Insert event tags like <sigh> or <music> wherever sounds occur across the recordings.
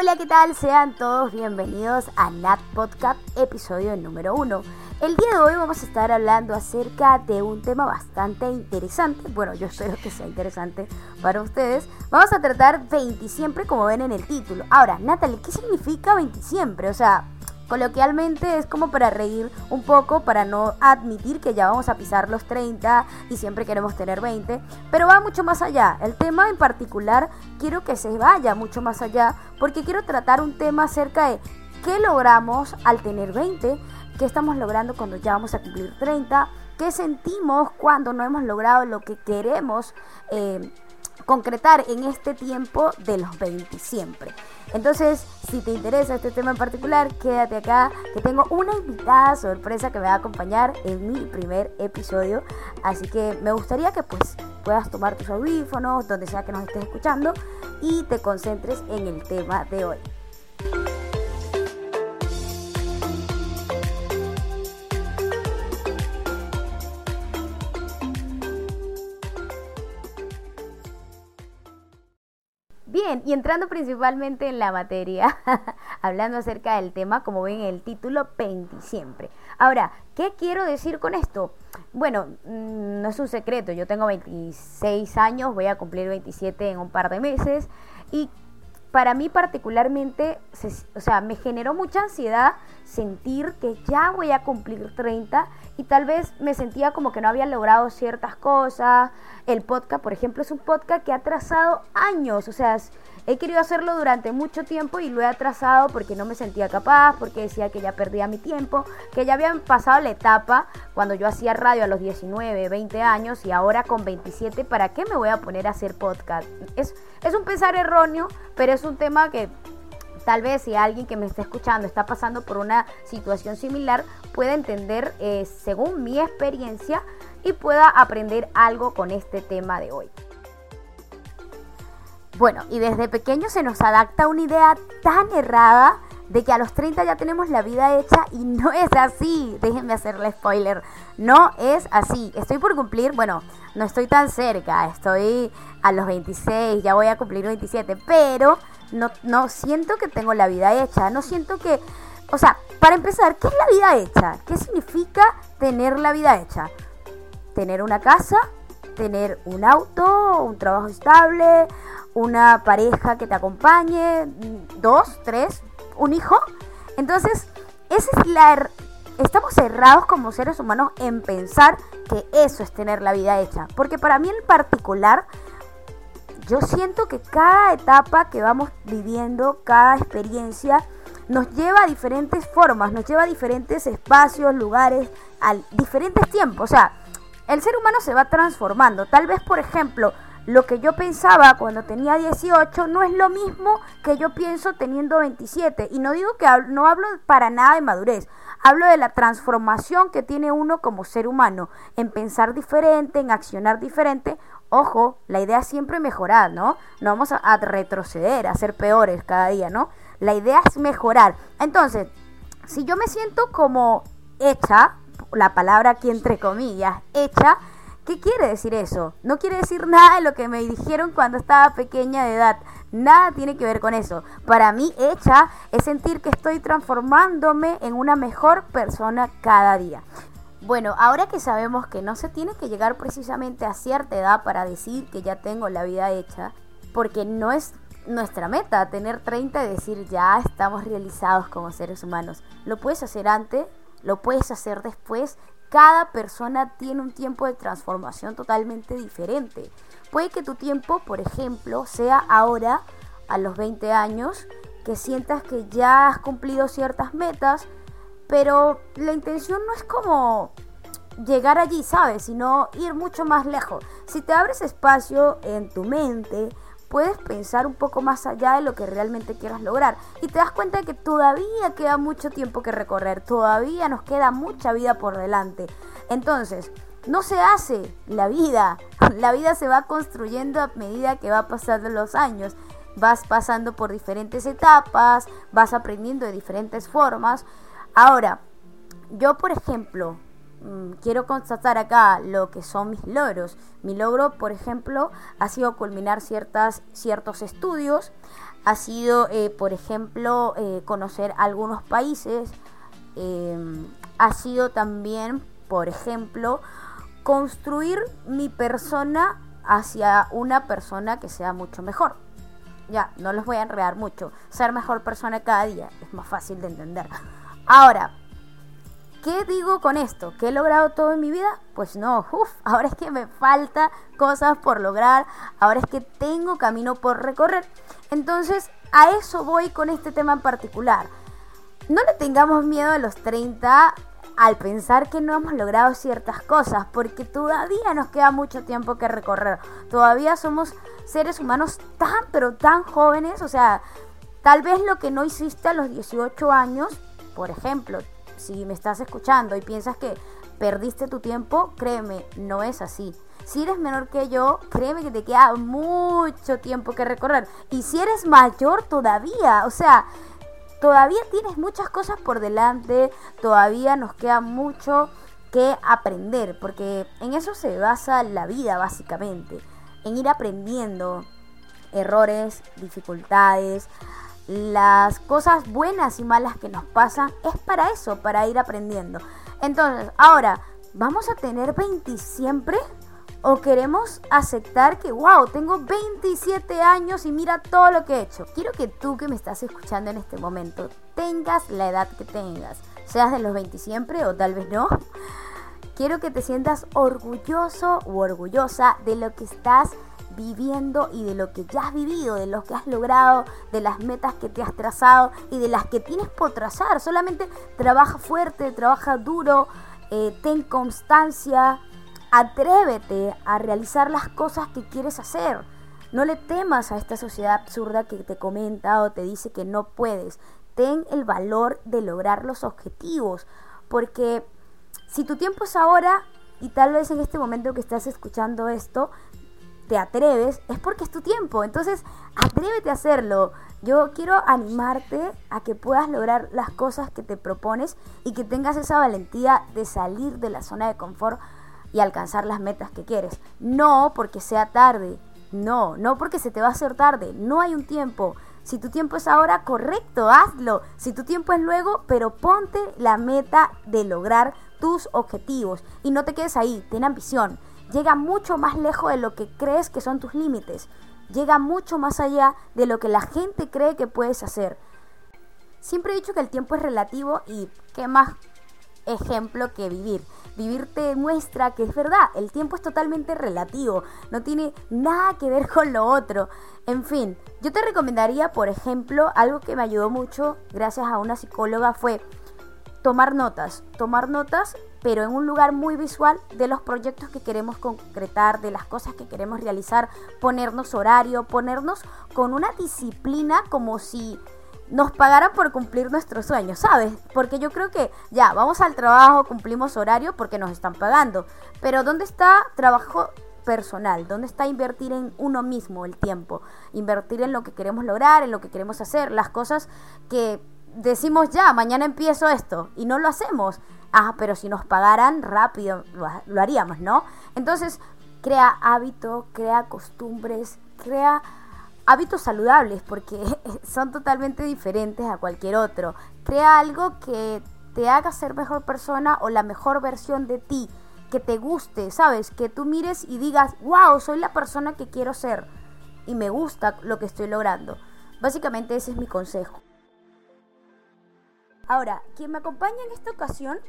Hola, ¿qué tal? Sean todos bienvenidos a Nat Podcast, episodio número 1. El día de hoy vamos a estar hablando acerca de un tema bastante interesante. Bueno, yo espero que sea interesante para ustedes. Vamos a tratar 20 siempre, como ven en el título. Ahora, Natalie, ¿qué significa 20 siempre? O sea, Coloquialmente es como para reír un poco, para no admitir que ya vamos a pisar los 30 y siempre queremos tener 20, pero va mucho más allá. El tema en particular quiero que se vaya mucho más allá porque quiero tratar un tema acerca de qué logramos al tener 20, qué estamos logrando cuando ya vamos a cumplir 30, qué sentimos cuando no hemos logrado lo que queremos. Eh, concretar en este tiempo de los 20 siempre. Entonces, si te interesa este tema en particular, quédate acá, que tengo una invitada sorpresa que me va a acompañar en mi primer episodio. Así que me gustaría que pues puedas tomar tus audífonos, donde sea que nos estés escuchando, y te concentres en el tema de hoy. Y entrando principalmente en la materia, <laughs> hablando acerca del tema, como ven en el título, 20 siempre. Ahora, ¿qué quiero decir con esto? Bueno, mm, no es un secreto, yo tengo 26 años, voy a cumplir 27 en un par de meses, y para mí particularmente, o sea, me generó mucha ansiedad sentir que ya voy a cumplir 30 y tal vez me sentía como que no había logrado ciertas cosas. El podcast, por ejemplo, es un podcast que ha trazado años, o sea, he querido hacerlo durante mucho tiempo y lo he atrasado porque no me sentía capaz, porque decía que ya perdía mi tiempo, que ya habían pasado la etapa cuando yo hacía radio a los 19, 20 años y ahora con 27, ¿para qué me voy a poner a hacer podcast? Es, es un pensar erróneo, pero es un tema que tal vez si alguien que me está escuchando está pasando por una situación similar, pueda entender eh, según mi experiencia y pueda aprender algo con este tema de hoy. Bueno, y desde pequeño se nos adapta una idea tan errada de que a los 30 ya tenemos la vida hecha y no es así. Déjenme hacerle spoiler. No es así. Estoy por cumplir, bueno, no estoy tan cerca. Estoy a los 26, ya voy a cumplir 27, pero no, no siento que tengo la vida hecha. No siento que... O sea, para empezar, ¿qué es la vida hecha? ¿Qué significa tener la vida hecha? Tener una casa, tener un auto, un trabajo estable, una pareja que te acompañe, dos, tres, un hijo. Entonces, esa es la er, estamos cerrados como seres humanos en pensar que eso es tener la vida hecha. Porque para mí en particular, yo siento que cada etapa que vamos viviendo, cada experiencia, nos lleva a diferentes formas, nos lleva a diferentes espacios, lugares, a diferentes tiempos. O sea, el ser humano se va transformando. Tal vez, por ejemplo, lo que yo pensaba cuando tenía 18 no es lo mismo que yo pienso teniendo 27. Y no digo que no hablo para nada de madurez, hablo de la transformación que tiene uno como ser humano, en pensar diferente, en accionar diferente. Ojo, la idea es siempre mejorar, ¿no? No vamos a, retroceder, a ser peores cada día, ¿no? La idea es mejorar. Entonces, si yo me siento como hecha, la palabra aquí entre comillas, hecha, ¿Qué quiere decir eso? No quiere decir nada de lo que me dijeron cuando estaba pequeña de edad. Nada tiene que ver con eso. Para mí, hecha es sentir que estoy transformándome en una mejor persona cada día. Bueno, ahora que sabemos que no se tiene que llegar precisamente a cierta edad para decir que ya tengo la vida hecha, porque no es nuestra meta tener 30 y decir ya estamos realizados como seres humanos. Lo puedes hacer antes, lo puedes hacer después cada persona tiene un tiempo de transformación totalmente diferente. Puede que tu tiempo, por ejemplo, sea ahora, a los 20 años, que sientas que ya has cumplido ciertas metas, pero la intención no es como llegar allí, ¿sabes? Sino ir mucho más lejos. Si te abres espacio en tu mente, puedes pensar un poco más allá de lo que realmente quieras lograr. Y te das cuenta de que todavía queda mucho tiempo que recorrer, todavía nos queda mucha vida por delante. Entonces, no se hace la vida, <laughs> la vida se va construyendo a medida que va pasando los años. Vas pasando por diferentes etapas, vas aprendiendo de diferentes formas. Ahora, yo por ejemplo, Mm, quiero constatar acá lo que son mis logros. Mi logro, por ejemplo, ha sido culminar ciertas, ciertos estudios, ha sido, eh, por ejemplo, eh, conocer algunos países, em, ha sido también, por ejemplo, construir mi persona hacia una persona que sea mucho mejor. Ya, no los voy a enredar mucho. Ser mejor persona cada día es más fácil de entender. <laughs> Ahora, ¿qué digo con esto? ¿Que he logrado todo en mi vida? Pues no, uff, <laughs> ahora es que me falta cosas por lograr, ahora es que tengo camino por recorrer. Entonces, a eso voy con este tema en particular. No le tengamos miedo a los 30 al pensar que no hemos logrado ciertas cosas, porque todavía nos queda mucho tiempo que recorrer. Todavía somos seres humanos tan, pero tan jóvenes, o sea, tal vez lo que no hiciste a los 18 años, por ejemplo, si me estás escuchando y piensas que perdiste tu tiempo, créeme, no es así. Si eres menor que yo, créeme que te queda mucho tiempo que recorrer. Y si eres mayor todavía, o sea, todavía tienes muchas cosas por delante, todavía nos queda mucho que aprender, porque en eso se basa la vida básicamente, en ir aprendiendo errores, dificultades, las cosas buenas y malas que nos pasan, es para eso, para ir aprendiendo. Entonces, ahora, ¿vamos a tener 20 siempre? ¿O queremos aceptar que, wow, tengo 27 años y mira todo lo que he hecho? Quiero que tú que me estás escuchando en este momento tengas la edad que tengas, seas de los 20 siempre o tal vez no. Quiero que te sientas orgulloso u orgullosa de lo que estás viviendo y de lo que ya has vivido, de lo que has logrado, de las metas que te has trazado y de las que tienes por trazar. Solamente trabaja fuerte, trabaja duro, eh, ten constancia, Atrévete a realizar las cosas que quieres hacer. No le temas a esta sociedad absurda que te comenta o te dice que no puedes. Ten el valor de lograr los objetivos. Porque si tu tiempo es ahora y tal vez en este momento que estás escuchando esto, te atreves, es porque es tu tiempo. Entonces, atrévete a hacerlo. Yo quiero animarte a que puedas lograr las cosas que te propones y que tengas esa valentía de salir de la zona de confort y alcanzar las metas que quieres. No porque sea tarde, no, no porque se te va a hacer tarde, no hay un tiempo. Si tu tiempo es ahora, correcto, hazlo. Si tu tiempo es luego, pero ponte la meta de lograr tus objetivos y no te quedes ahí, ten ambición. Llega mucho más lejos de lo que crees que son tus límites. Llega mucho más allá de lo que la gente cree que puedes hacer. Siempre he dicho que el tiempo es relativo y qué más ejemplo que vivir. Vivir te demuestra que es verdad, el tiempo es totalmente relativo, no tiene nada que ver <laughs> con lo otro. En fin, yo te recomendaría, por ejemplo, algo que me ayudó mucho gracias a una psicóloga fue tomar notas, tomar notas, pero en un lugar muy visual de los proyectos que queremos concretar, de las cosas que queremos realizar, ponernos horario, ponernos con una disciplina como si nos pagaran por cumplir nuestros sueños, ¿sabes? Porque yo creo que ya, vamos al trabajo, cumplimos horario porque nos están pagando. Pero ¿dónde está trabajo personal? ¿Dónde está invertir en uno mismo el tiempo? Invertir en lo que queremos lograr, en lo que queremos hacer, las cosas que decimos ya, mañana empiezo esto y no lo hacemos. Ah, pero si nos pagaran rápido lo haríamos, ¿no? Entonces, crea hábito, crea costumbres, crea hábitos saludables porque <laughs> son totalmente diferentes a cualquier otro. Crea algo que te haga ser mejor persona o la mejor versión de ti, que te guste, ¿sabes? Que tú mires y digas, wow, soy la persona que quiero ser y me gusta lo que estoy logrando. Básicamente ese es mi consejo. Ahora, quien me acompaña en esta ocasión,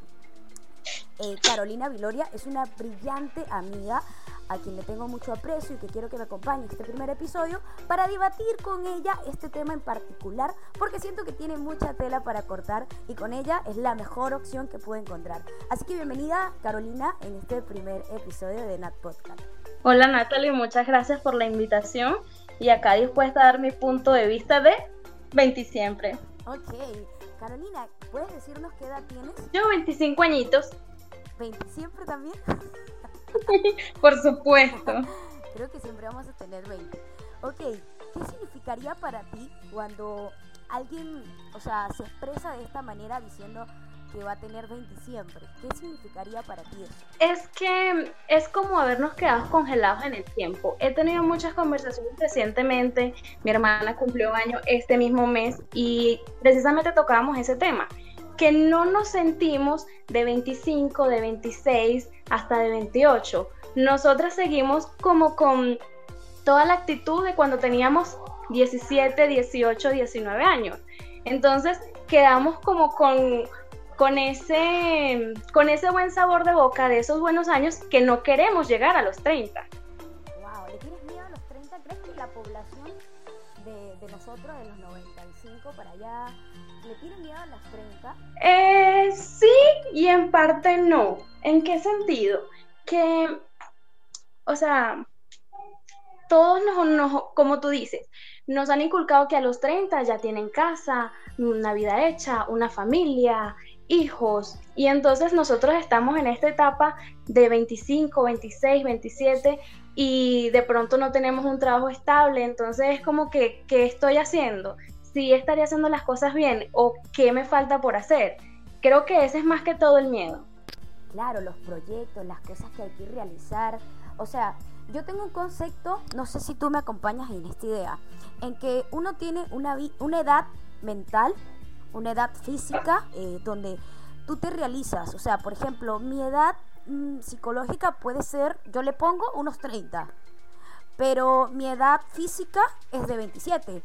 eh, Carolina Viloria, es una brillante amiga a quien le tengo mucho aprecio y que quiero que me acompañe en este primer episodio para debatir con ella este tema en particular porque siento que tiene mucha tela para cortar y con ella es la mejor opción que puedo encontrar. Así que bienvenida Carolina en este primer episodio de Nat Podcast. Hola Natalie, muchas gracias por la invitación y acá dispuesta a dar mi punto de vista de 20 siempre. Ok, Carolina, ¿puedes decirnos qué edad tienes? Yo 25 añitos. ¿20 siempre también? <laughs> Por supuesto. <laughs> Creo que siempre vamos a tener 20. Ok, ¿qué significaría para ti cuando alguien, o sea, se expresa de esta manera diciendo que va a tener 20 siempre. ¿Qué significaría para ti eso? Es que es como habernos quedado congelados en el tiempo. He tenido muchas conversaciones recientemente. Mi hermana cumplió año este mismo mes y precisamente tocábamos ese tema que no nos sentimos de 25, de 26 hasta de 28. Nosotras seguimos como con toda la actitud de cuando teníamos 17, 18, 19 años. Entonces quedamos como con, con, ese, con ese buen sabor de boca de esos buenos años que no queremos llegar a los 30. Wow, ¿le tienes miedo a los 30? ¿Crees que la población de, de nosotros, de los 95 para allá, le tiene miedo a los 30? Eh, sí y en parte no. ¿En qué sentido? Que, o sea, todos nos, como tú dices, nos han inculcado que a los 30 ya tienen casa, una vida hecha, una familia, hijos. Y entonces nosotros estamos en esta etapa de 25, 26, 27 y de pronto no tenemos un trabajo estable. Entonces es como que, ¿qué estoy haciendo? Si estaría haciendo las cosas bien o qué me falta por hacer. Creo que ese es más que todo el miedo. Claro, los proyectos, las cosas que hay que realizar. O sea, yo tengo un concepto, no sé si tú me acompañas en esta idea, en que uno tiene una, una edad mental, una edad física, eh, donde tú te realizas. O sea, por ejemplo, mi edad mm, psicológica puede ser, yo le pongo unos 30, pero mi edad física es de 27.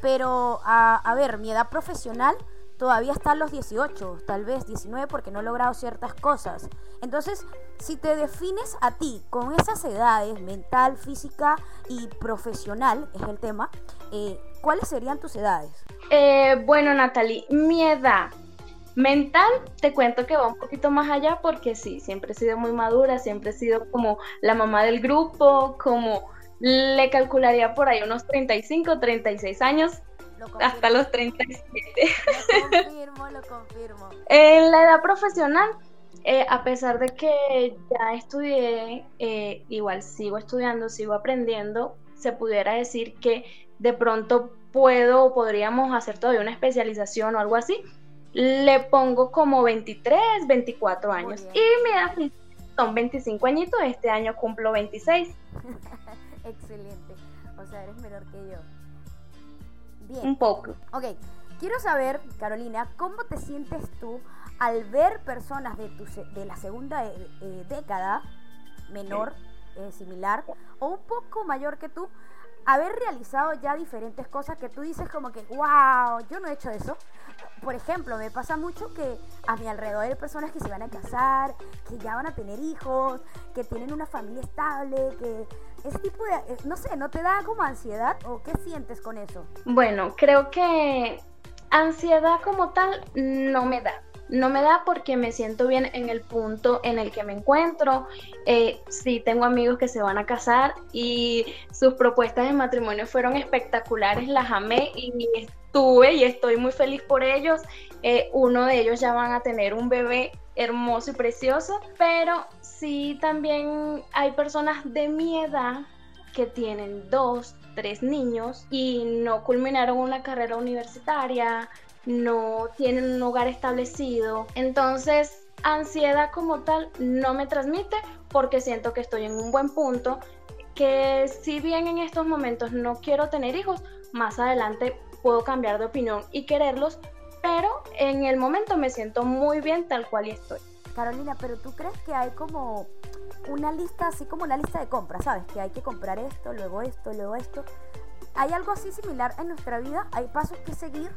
Pero, a, ver, mi edad profesional todavía está a los 18, tal vez 19 porque no he logrado ciertas cosas. Entonces, si te defines a ti con esas edades, mental, física y profesional, es el tema, eh, ¿cuáles serían tus edades? Eh, bueno, Natalie, mi edad mental, te cuento que va un poquito más allá porque sí, siempre he sido muy madura, siempre he sido como la mamá del grupo, como le calcularía por ahí unos 35, 36 años hasta los 37. Lo <laughs> confirmo, lo confirmo. En la edad profesional, eh, a pesar de que ya estudié, eh, igual sigo estudiando, sigo aprendiendo, se pudiera decir que de pronto puedo o podríamos hacer todavía una especialización o algo así, le pongo como 23, 24 años. Y mi edad son 25 añitos, este año cumplo 26. <laughs> Excelente. O sea, eres menor que yo. Un poco. Ok, quiero saber, Carolina, ¿cómo te sientes tú al ver personas de, tu, de la segunda eh, eh, década, menor, eh, similar, o un poco mayor que tú, haber realizado ya diferentes cosas que tú dices como que, wow, yo no he hecho eso? Por ejemplo, me pasa mucho que a mi alrededor hay personas que se van a casar, que ya van a tener hijos, que tienen una familia estable, que ese tipo de, eh, no sé, ¿no te da como ansiedad o qué sientes con eso? Bueno, creo que ansiedad como tal no me da. No me da porque me siento bien en el punto en el que me encuentro. Eh, sí, tengo amigos que se van a casar y sus propuestas de matrimonio fueron espectaculares, las amé y estuve y estoy muy feliz por ellos. Eh, uno de ellos ya van a tener un bebé hermoso y precioso, pero sí también hay personas de mi edad que tienen dos, tres niños y no culminaron una carrera universitaria, no tienen un hogar establecido. Entonces, ansiedad como tal no me transmite porque siento que estoy en un buen punto, que si bien en estos momentos no quiero tener hijos, más adelante puedo cambiar de opinión y quererlos, pero en el momento me siento muy bien tal cual y estoy. Carolina, pero tú crees que hay como una lista, así como una lista de compras, ¿sabes? Que hay que comprar esto, luego esto, luego esto. ¿Hay algo así similar en nuestra vida? ¿Hay pasos que seguir?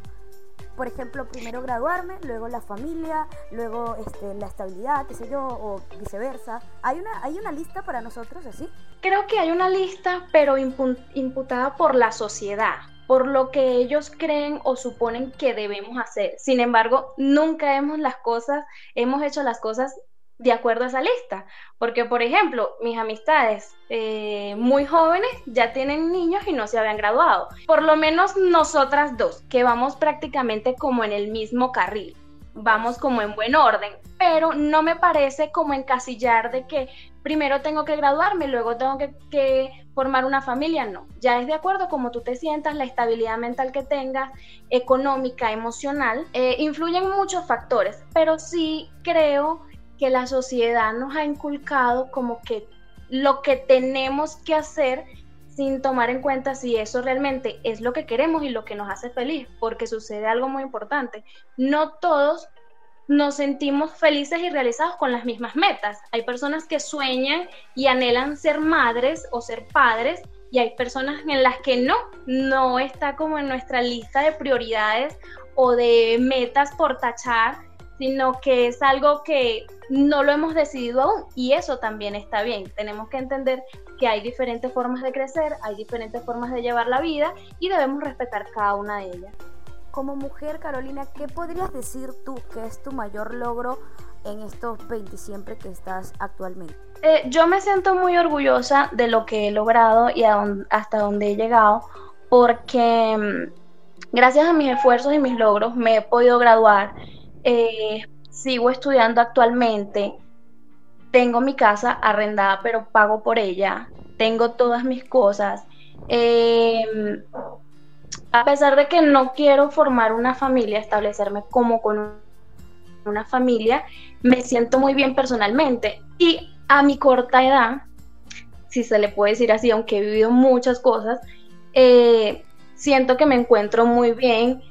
Por ejemplo, primero graduarme, luego la familia, luego este, la estabilidad, qué sé yo, o viceversa. ¿Hay una, ¿Hay una lista para nosotros así? Creo que hay una lista, pero imputada por la sociedad por lo que ellos creen o suponen que debemos hacer. Sin embargo, nunca hemos las cosas, hemos hecho las cosas de acuerdo a esa lista. Porque, por ejemplo, mis amistades eh, muy jóvenes ya tienen niños y no se habían graduado. Por lo menos nosotras dos, que vamos prácticamente como en el mismo carril. Vamos como en buen orden, pero no me parece como encasillar de que primero tengo que graduarme, luego tengo que, formar una familia, no. Ya es de acuerdo como tú te sientas, la estabilidad mental que tengas, económica, emocional, eh, influyen muchos factores, pero sí creo que la sociedad nos ha inculcado como que lo que tenemos que hacer sin tomar en cuenta si eso realmente es lo que queremos y lo que nos hace feliz, porque sucede algo muy importante. No todos nos sentimos felices y realizados con las mismas metas. Hay personas que sueñan y anhelan ser madres o ser padres y hay personas en las que no, no está como en nuestra lista de prioridades o de metas por tachar, sino que es algo que no lo hemos decidido aún y eso también está bien. Tenemos que entender que hay diferentes formas de crecer, hay diferentes formas de llevar la vida y debemos respetar cada una de ellas. Como mujer, Carolina, ¿qué podrías decir tú que es tu mayor logro en estos 20 siempre que estás actualmente? Eh, yo me siento muy orgullosa de lo que he logrado y hasta donde he llegado, porque mm, gracias a mis esfuerzos y mis logros me he podido graduar. Eh, sigo estudiando actualmente. Tengo mi casa arrendada, pero pago por ella. Tengo todas mis cosas. Eh, a pesar de que no quiero formar una familia, establecerme como con una familia, me siento muy bien personalmente. Y a mi corta edad, si se le puede decir así, aunque he vivido muchas cosas, eh, siento que me encuentro muy bien,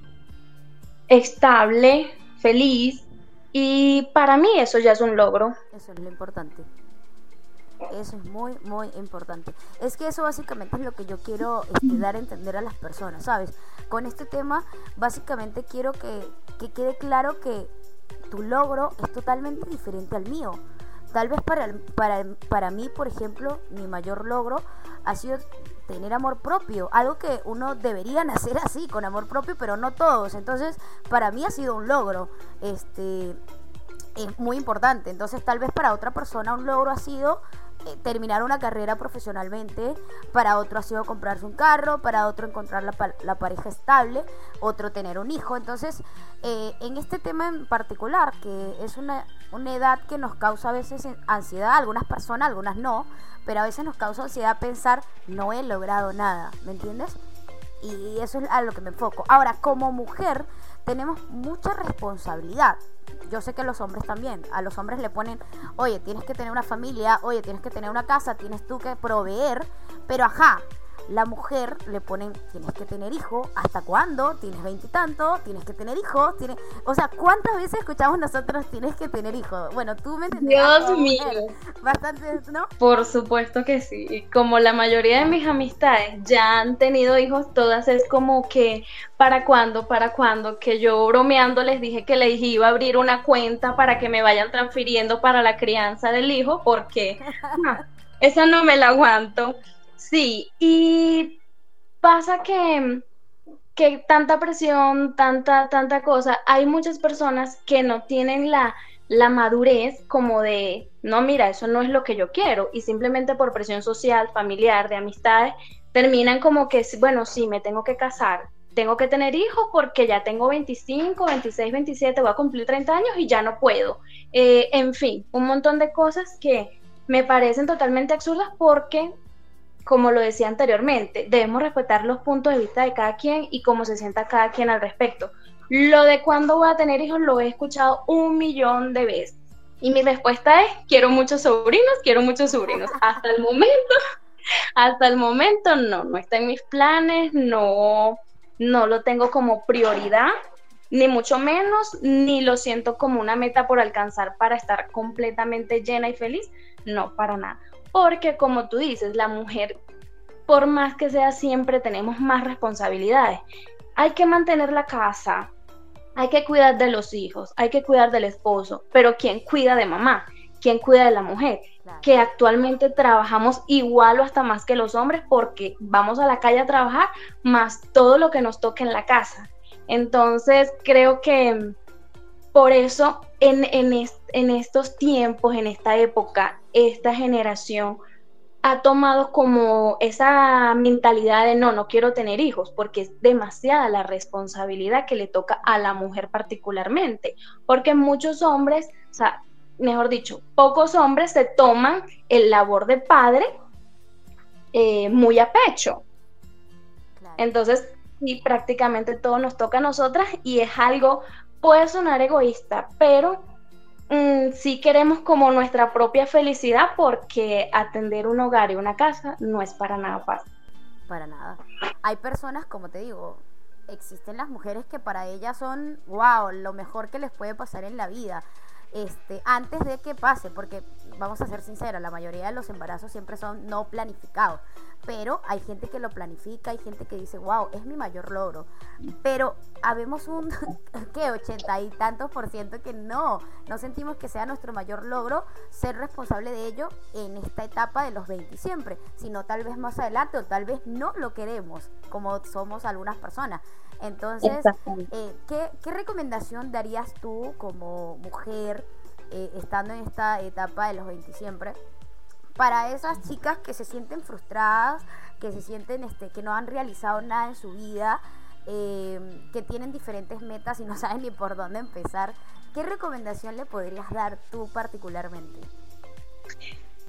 estable, feliz. Y para mí eso ya es un logro. Eso es lo importante. Eso es muy, muy importante. Es que eso básicamente es lo que yo quiero este, dar a entender a las personas, ¿sabes? Con este tema, básicamente quiero que, que quede claro que tu logro es totalmente diferente al mío. Tal vez para, para, para mí, por ejemplo, mi mayor logro ha sido tener amor propio, algo que uno debería nacer así, con amor propio, pero no todos. Entonces, para mí ha sido un logro. Este, es muy importante. Entonces, tal vez para otra persona un logro ha sido terminar una carrera profesionalmente, para otro ha sido comprarse un carro, para otro encontrar la, pareja estable, otro tener un hijo. Entonces, eh, en este tema en particular, que es una, una edad que nos causa a veces ansiedad, algunas personas, algunas no, pero a veces nos causa ansiedad pensar, no he logrado nada, ¿me entiendes? Y eso es a lo que me enfoco. Ahora, como mujer, tenemos mucha responsabilidad. Yo sé que los hombres también. A los hombres le ponen, oye, tienes que tener una familia, oye, tienes que tener una casa, tienes tú que proveer. Pero ajá, la mujer le ponen, tienes que tener hijo, ¿hasta cuándo? Tienes veintitantos, tienes que tener hijos, tienes... O sea, ¿cuántas veces escuchamos nosotros tienes que tener hijos? Bueno, tú me. Dios mío. Bastante, ¿no? Por supuesto que sí. Como la mayoría de mis amistades ya han tenido hijos, todas es como que, ¿para cuándo? ¿Para cuándo? Que yo bromeando les dije que les iba a abrir una cuenta para que me vayan transfiriendo para la crianza del hijo, porque <laughs> esa no me la aguanto. Sí, y pasa que, que tanta presión, tanta, tanta cosa, hay muchas personas que no tienen la, la madurez como de, no, mira, eso no es lo que yo quiero, y simplemente por presión social, familiar, de amistades, terminan como que, bueno, sí, me tengo que casar, tengo que tener hijos porque ya tengo 25, 26, 27, voy a cumplir 30 años y ya no puedo. Eh, en fin, un montón de cosas que me parecen totalmente absurdas porque como lo decía anteriormente, debemos respetar los puntos de vista de cada quien y cómo se sienta cada quien al respecto. Lo de cuándo voy a tener hijos lo he escuchado un millón de veces. Y mi respuesta es, quiero muchos sobrinos, quiero muchos sobrinos. Hasta el momento, <laughs> hasta el momento no, no está en mis planes, no, no lo tengo como prioridad, ni mucho menos, ni lo siento como una meta por alcanzar para estar completamente llena y feliz, no, para nada. Porque como tú dices, la mujer, por más que sea, siempre tenemos más responsabilidades. Hay que mantener la casa, hay que cuidar de los hijos, hay que cuidar del esposo, pero ¿quién cuida de mamá? ¿Quién cuida de la mujer? Que actualmente trabajamos igual o hasta más que los hombres porque vamos a la calle a trabajar más todo lo que nos toca en la casa. Entonces creo que por eso en, en, estos tiempos, en esta época, esta generación ha tomado como esa mentalidad de no, no quiero tener hijos, porque es demasiada la responsabilidad que le toca a la mujer particularmente, porque muchos hombres, o sea, mejor dicho, pocos hombres se toman el labor de padre eh, muy a pecho. Entonces, y prácticamente todo nos toca a nosotras y es algo, puede sonar egoísta, pero mm, sí queremos como nuestra propia felicidad porque atender un hogar y una casa no es para nada fácil. Para nada. Hay personas, como te digo, existen las mujeres que para ellas son, wow, lo mejor que les puede pasar en la vida este, antes de que pase, porque vamos a ser sinceros, la mayoría de los embarazos siempre son no planificados, pero hay gente que lo planifica, hay gente que dice, wow, es mi mayor logro, pero habemos un, <laughs> ¿qué? Ochenta y tantos por ciento que no, no sentimos que sea nuestro mayor logro ser responsable de ello en esta etapa de los 20 siempre, sino tal vez más adelante o tal vez no lo queremos, como somos algunas personas. Entonces, eh, ¿qué, ¿qué, recomendación darías tú como mujer, eh, estando en esta etapa de los 20 siempre, para esas chicas que se sienten frustradas, que se sienten este, que no han realizado nada en su vida, eh, que tienen diferentes metas y no <laughs> saben ni por dónde empezar? ¿Qué recomendación le podrías dar tú particularmente?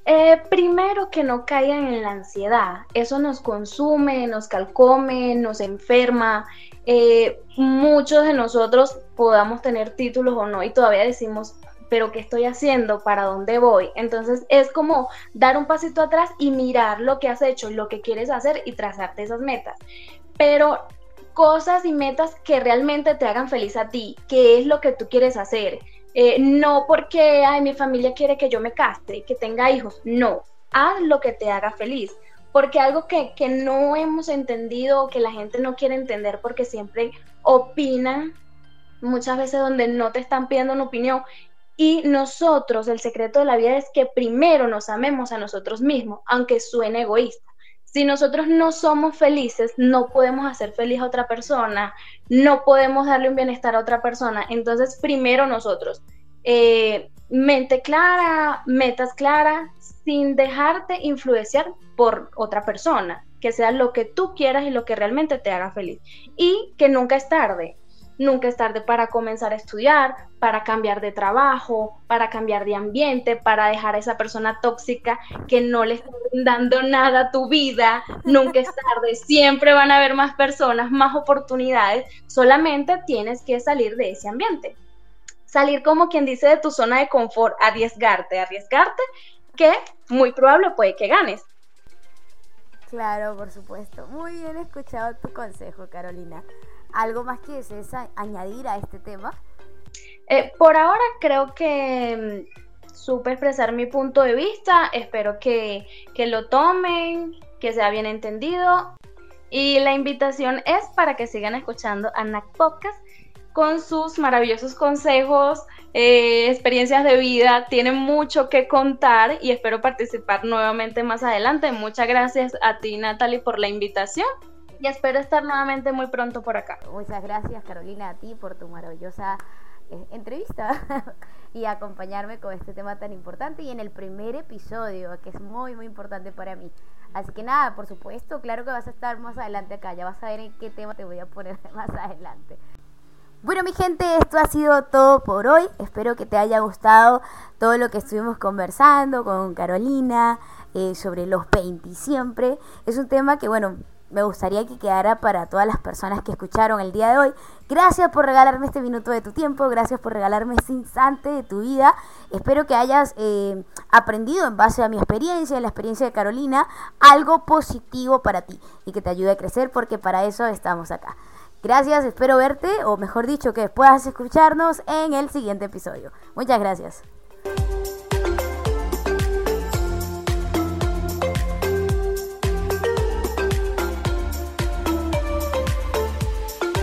Eh, primero que no caigan en la ansiedad, eso nos consume, nos calcome, nos enferma. Eh, muchos de nosotros podamos tener títulos o no y todavía decimos, pero ¿qué estoy haciendo? ¿Para dónde voy? Entonces es como dar un pasito atrás y mirar lo que has hecho, lo que quieres hacer y trazarte esas metas. Pero cosas y metas que realmente te hagan feliz a ti, qué es lo que tú quieres hacer eh, no porque ay, mi familia quiere que yo me case, que tenga hijos. No, haz lo que te haga feliz. Porque algo que, que no hemos entendido, que la gente no quiere entender porque siempre opinan, muchas veces donde no te están pidiendo una opinión. Y nosotros, el secreto de la vida es que primero nos amemos a nosotros mismos, aunque suene egoísta. Si nosotros no somos felices, no podemos hacer feliz a otra persona, no podemos darle un bienestar a otra persona. Entonces, primero nosotros, eh, mente clara, metas claras, sin dejarte influenciar por otra persona, que sea lo que tú quieras y lo que realmente te haga feliz. Y que nunca es tarde. Nunca es tarde para comenzar a estudiar, para cambiar de trabajo, para cambiar de ambiente, para dejar a esa persona tóxica que no le está dando nada a tu vida. Nunca es tarde, <laughs> siempre van a haber más personas, más oportunidades. Solamente tienes que salir de ese ambiente. Salir como quien dice de tu zona de confort, arriesgarte, arriesgarte, que muy probable puede que ganes. Claro, por supuesto. Muy bien escuchado tu consejo, Carolina. ¿Algo más que desees añadir a este tema? Eh, por ahora creo que mm, supe expresar mi punto de vista. Espero que, que lo tomen, que sea bien entendido. Y la invitación es para que sigan escuchando a NAC Podcast con sus maravillosos consejos, eh, experiencias de vida. Tienen mucho que contar y espero participar nuevamente más adelante. Muchas gracias a ti, Natalie, por la invitación y espero estar nuevamente muy pronto por acá. Muchas gracias Carolina a ti por tu maravillosa eh, entrevista <laughs> y acompañarme con este tema tan importante y en el primer episodio que es muy muy importante para mí. Así que nada, por supuesto, claro que vas a estar más adelante acá, ya vas a ver en qué tema te voy a poner <laughs> más adelante. Bueno, mi gente, esto ha sido todo por hoy. Espero que te haya gustado todo lo que estuvimos conversando con Carolina eh, sobre los 20 siempre. Es un tema que, bueno, me gustaría que quedara para todas las personas que escucharon el día de hoy. Gracias por regalarme este minuto de tu tiempo, gracias por regalarme este instante de tu vida. Espero que hayas eh, aprendido en base a mi experiencia, en la experiencia de Carolina, algo positivo para ti y que te ayude a crecer porque para eso estamos acá. Gracias, espero verte, o mejor dicho, que puedas escucharnos en el siguiente episodio. Muchas gracias.